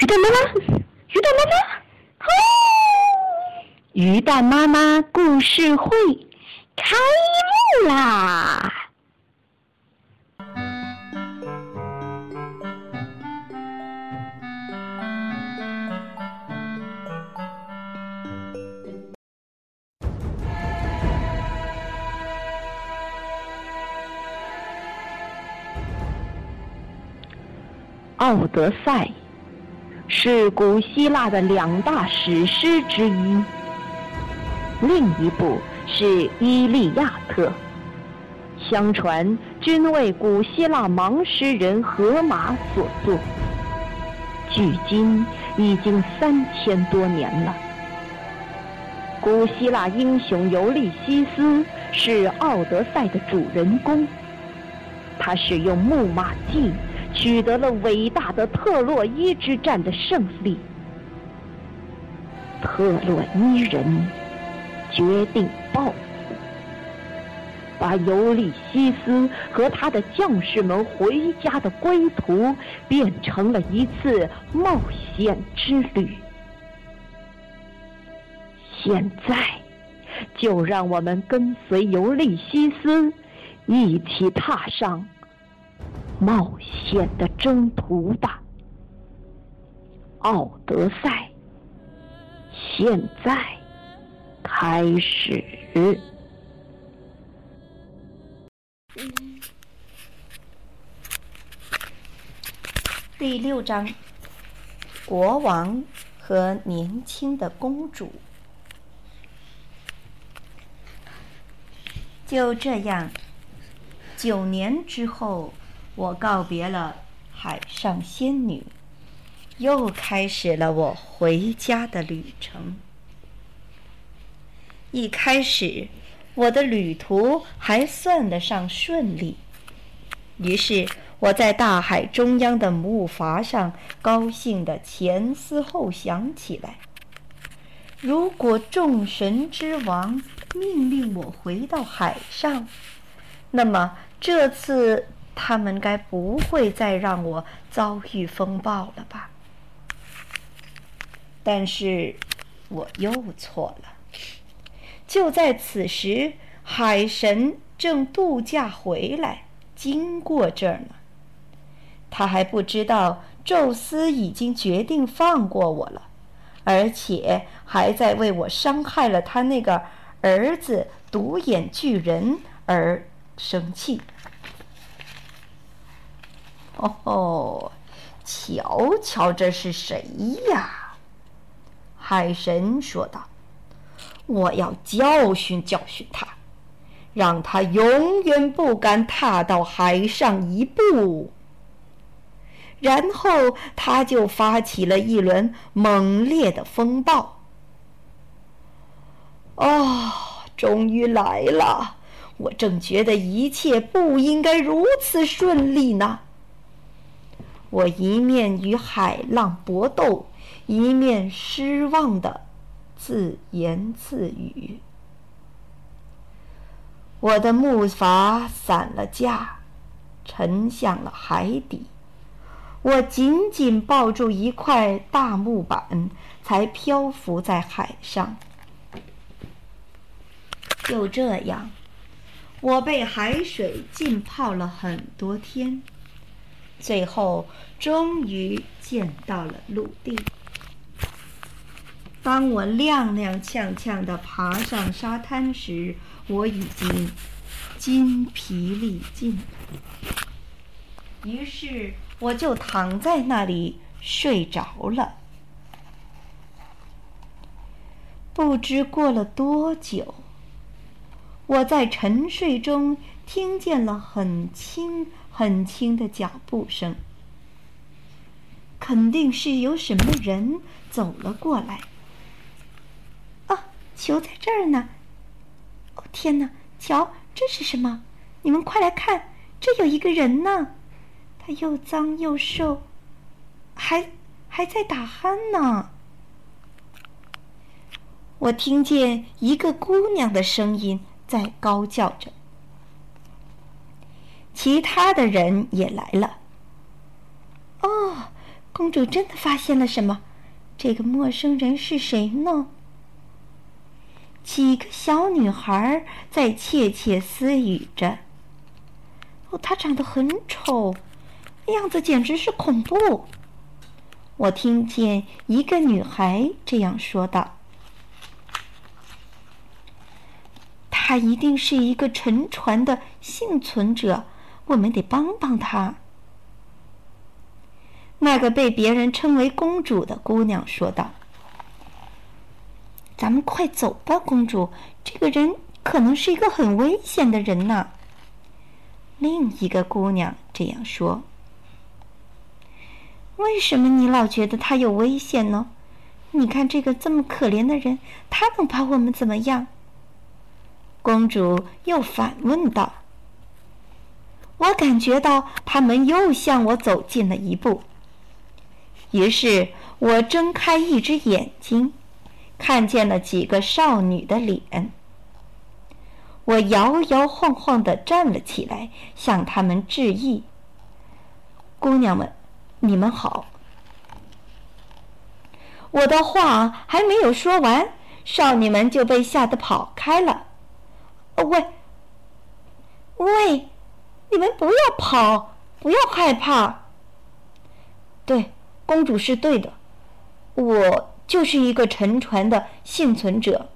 鱼蛋妈妈，鱼蛋妈妈，哦！鱼蛋妈妈故事会开幕啦！《奥德赛》是古希腊的两大史诗之一，另一部是《伊利亚特》，相传均为古希腊盲诗人荷马所作，距今已经三千多年了。古希腊英雄尤利西斯是《奥德赛》的主人公，他使用木马计。取得了伟大的特洛伊之战的胜利，特洛伊人决定报复，把尤利西斯和他的将士们回家的归途变成了一次冒险之旅。现在，就让我们跟随尤利西斯一起踏上。冒险的征途吧，奥德赛，现在开始。第六章：国王和年轻的公主。就这样，九年之后。我告别了海上仙女，又开始了我回家的旅程。一开始，我的旅途还算得上顺利。于是，我在大海中央的木筏上，高兴地前思后想起来：如果众神之王命令我回到海上，那么这次……他们该不会再让我遭遇风暴了吧？但是，我又错了。就在此时，海神正度假回来，经过这儿呢。他还不知道宙斯已经决定放过我了，而且还在为我伤害了他那个儿子独眼巨人而生气。哦吼！瞧瞧，这是谁呀？海神说道：“我要教训教训他，让他永远不敢踏到海上一步。”然后他就发起了一轮猛烈的风暴。哦，终于来了！我正觉得一切不应该如此顺利呢。我一面与海浪搏斗，一面失望的自言自语。我的木筏散了架，沉向了海底。我紧紧抱住一块大木板，才漂浮在海上。就这样，我被海水浸泡了很多天。最后，终于见到了陆地。当我踉踉跄跄地爬上沙滩时，我已经筋疲力尽。于是，我就躺在那里睡着了。不知过了多久，我在沉睡中听见了很轻。很轻的脚步声，肯定是有什么人走了过来。啊，球在这儿呢！哦，天哪，瞧，这是什么？你们快来看，这有一个人呢！他又脏又瘦，还还在打鼾呢。我听见一个姑娘的声音在高叫着。其他的人也来了。哦，公主真的发现了什么？这个陌生人是谁呢？几个小女孩在窃窃私语着。哦，他长得很丑，样子简直是恐怖。我听见一个女孩这样说道：“他一定是一个沉船的幸存者，我们得帮帮他。”那个被别人称为公主的姑娘说道：“咱们快走吧，公主，这个人可能是一个很危险的人呢。”另一个姑娘这样说：“为什么你老觉得他有危险呢？你看这个这么可怜的人，他能把我们怎么样？”公主又反问道：“我感觉到他们又向我走近了一步。于是我睁开一只眼睛，看见了几个少女的脸。”我摇摇晃晃的站了起来，向他们致意。姑娘们，你们好。我的话还没有说完，少女们就被吓得跑开了。喂，喂，你们不要跑，不要害怕。对，公主是对的，我就是一个沉船的幸存者。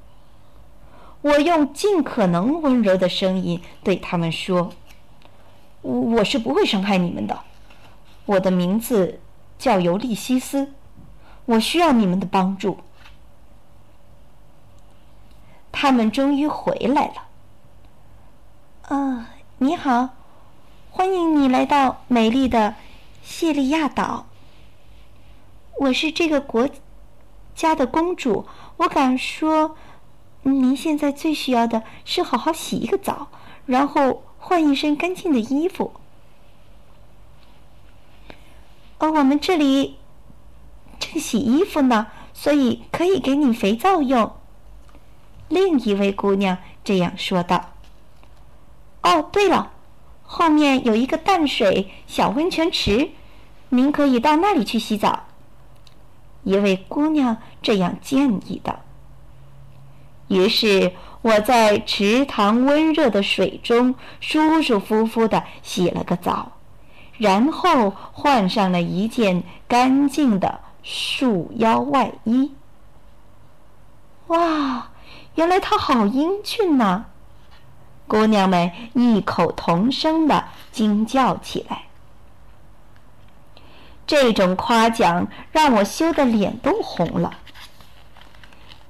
我用尽可能温柔的声音对他们说：“我是不会伤害你们的。我的名字叫尤利西斯，我需要你们的帮助。”他们终于回来了。啊，你好，欢迎你来到美丽的谢利亚岛。我是这个国家的公主，我敢说。您现在最需要的是好好洗一个澡，然后换一身干净的衣服。哦，我们这里正洗衣服呢，所以可以给你肥皂用。另一位姑娘这样说道。哦，对了，后面有一个淡水小温泉池，您可以到那里去洗澡。一位姑娘这样建议道。于是我在池塘温热的水中舒舒服服的洗了个澡，然后换上了一件干净的束腰外衣。哇，原来他好英俊呐！姑娘们异口同声的惊叫起来。这种夸奖让我羞得脸都红了。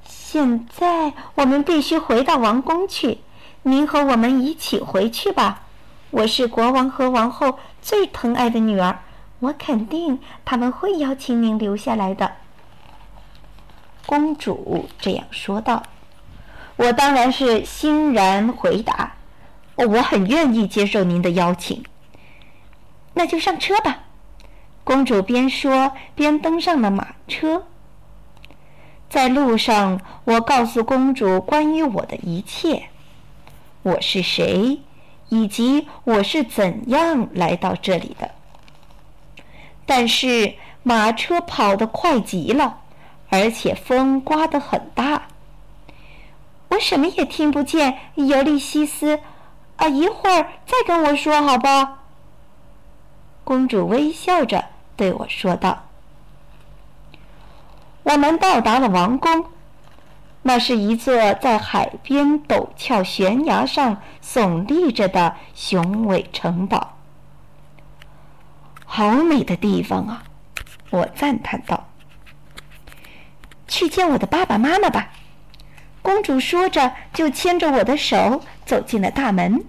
现在我们必须回到王宫去，您和我们一起回去吧。我是国王和王后最疼爱的女儿，我肯定他们会邀请您留下来的。公主这样说道。我当然是欣然回答，我很愿意接受您的邀请。那就上车吧。公主边说边登上了马车。在路上，我告诉公主关于我的一切：我是谁，以及我是怎样来到这里的。但是马车跑得快极了，而且风刮得很大，我什么也听不见。尤利西斯，啊，一会儿再跟我说好吧。公主微笑着对我说道。我们到达了王宫，那是一座在海边陡峭悬崖上耸立着的雄伟城堡。好美的地方啊！我赞叹道。去见我的爸爸妈妈吧，公主说着，就牵着我的手走进了大门。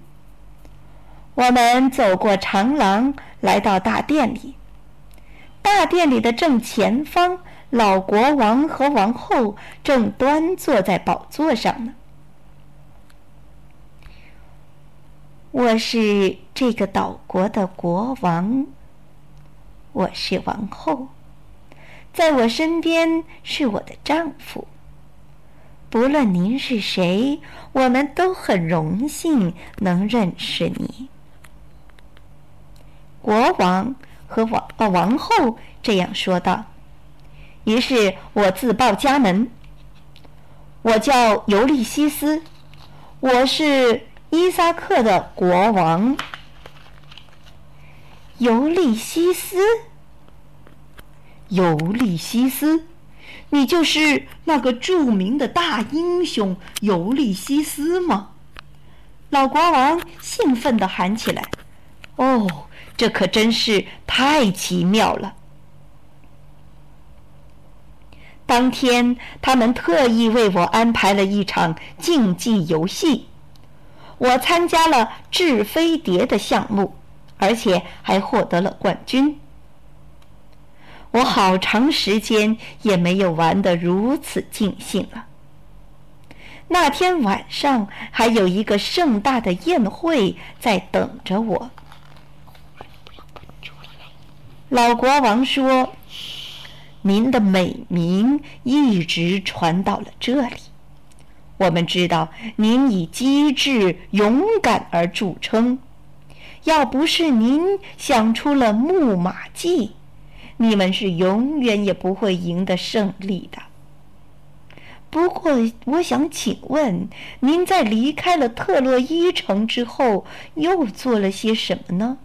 我们走过长廊，来到大殿里。大殿里的正前方。老国王和王后正端坐在宝座上呢。我是这个岛国的国王，我是王后，在我身边是我的丈夫。不论您是谁，我们都很荣幸能认识你。国王和王呃王后这样说道。于是我自报家门：“我叫尤利西斯，我是伊萨克的国王。”尤利西斯，尤利西斯，你就是那个著名的大英雄尤利西斯吗？老国王兴奋地喊起来：“哦，这可真是太奇妙了！”当天，他们特意为我安排了一场竞技游戏，我参加了掷飞碟的项目。而且还获得了冠军。我好长时间也没有玩得如此尽兴了。那天晚上还有一个盛大的宴会在等着我。老国王说：“您的美名一直传到了这里。我们知道您以机智勇敢而著称。”要不是您想出了木马计，你们是永远也不会赢得胜利的。不过，我想请问，您在离开了特洛伊城之后，又做了些什么呢？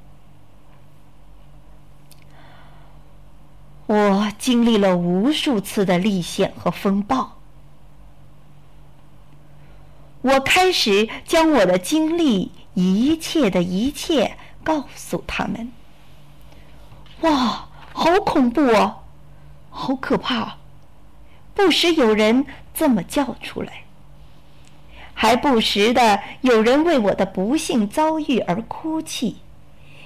我经历了无数次的历险和风暴。我开始将我的经历。一切的一切，告诉他们。哇，好恐怖哦，好可怕！不时有人这么叫出来，还不时的有人为我的不幸遭遇而哭泣，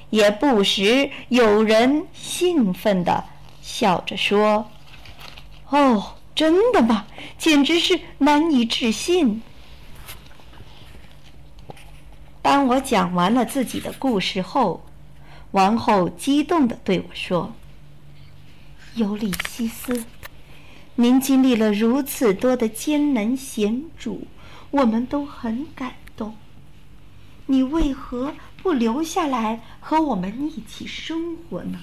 也不时有人兴奋的笑着说：“哦，真的吗？简直是难以置信。”当我讲完了自己的故事后，王后激动地对我说：“尤里西斯，您经历了如此多的艰难险阻，我们都很感动。你为何不留下来和我们一起生活呢？”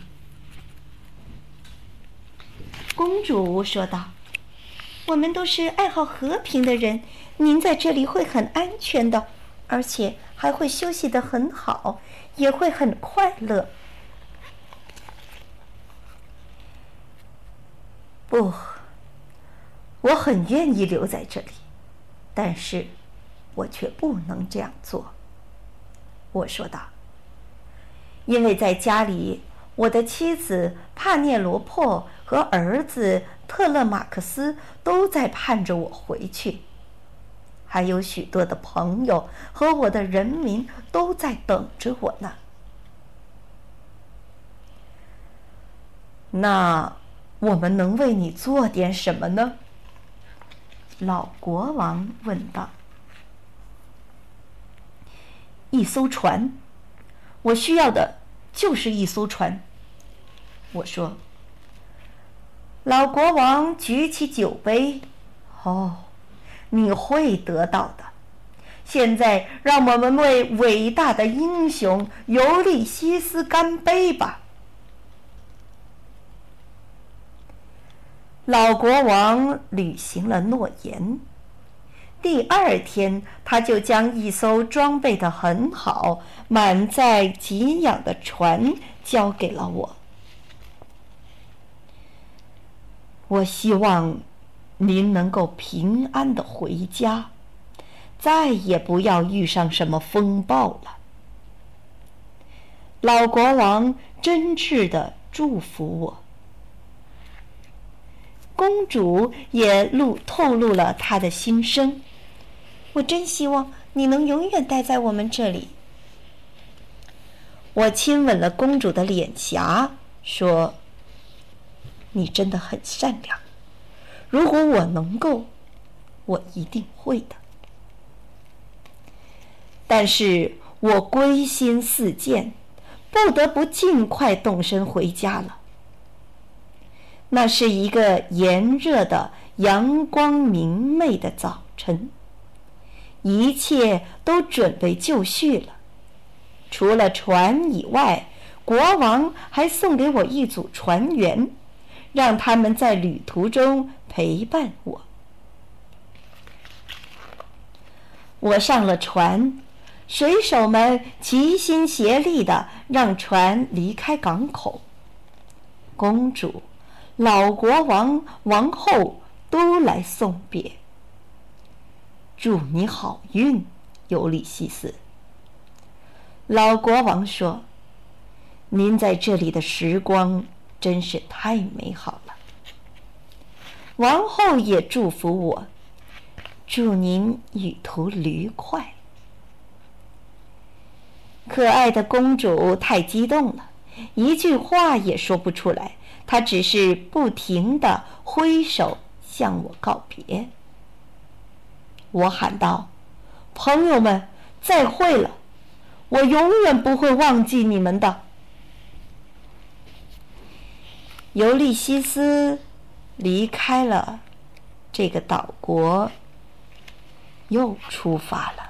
公主说道：“我们都是爱好和平的人，您在这里会很安全的，而且……”还会休息得很好，也会很快乐。不，我很愿意留在这里，但是，我却不能这样做。我说道：“因为在家里，我的妻子帕涅罗珀和儿子特勒马克斯都在盼着我回去。”还有许多的朋友和我的人民都在等着我呢。那我们能为你做点什么呢？老国王问道。一艘船，我需要的就是一艘船。我说。老国王举起酒杯，哦。你会得到的。现在，让我们为伟大的英雄尤利西斯干杯吧！老国王履行了诺言。第二天，他就将一艘装备的很好、满载给养的船交给了我。我希望。您能够平安的回家，再也不要遇上什么风暴了。老国王真挚的祝福我，公主也露透露了她的心声。我真希望你能永远待在我们这里。我亲吻了公主的脸颊，说：“你真的很善良。”如果我能够，我一定会的。但是我归心似箭，不得不尽快动身回家了。那是一个炎热的、阳光明媚的早晨，一切都准备就绪了，除了船以外，国王还送给我一组船员，让他们在旅途中陪伴我。我上了船，水手们齐心协力的让船离开港口。公主、老国王、王后都来送别。祝你好运，尤里西斯。老国王说：“您在这里的时光真是太美好了。”王后也祝福我：“祝您旅途愉快。”可爱的公主太激动了，一句话也说不出来。他只是不停的挥手向我告别。我喊道：“朋友们，再会了！我永远不会忘记你们的。”尤利西斯离开了这个岛国，又出发了。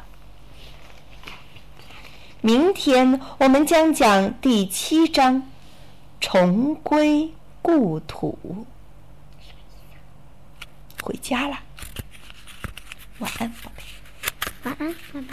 明天我们将讲第七章，重归故土。回家了。晚安，宝贝。晚安，妈妈。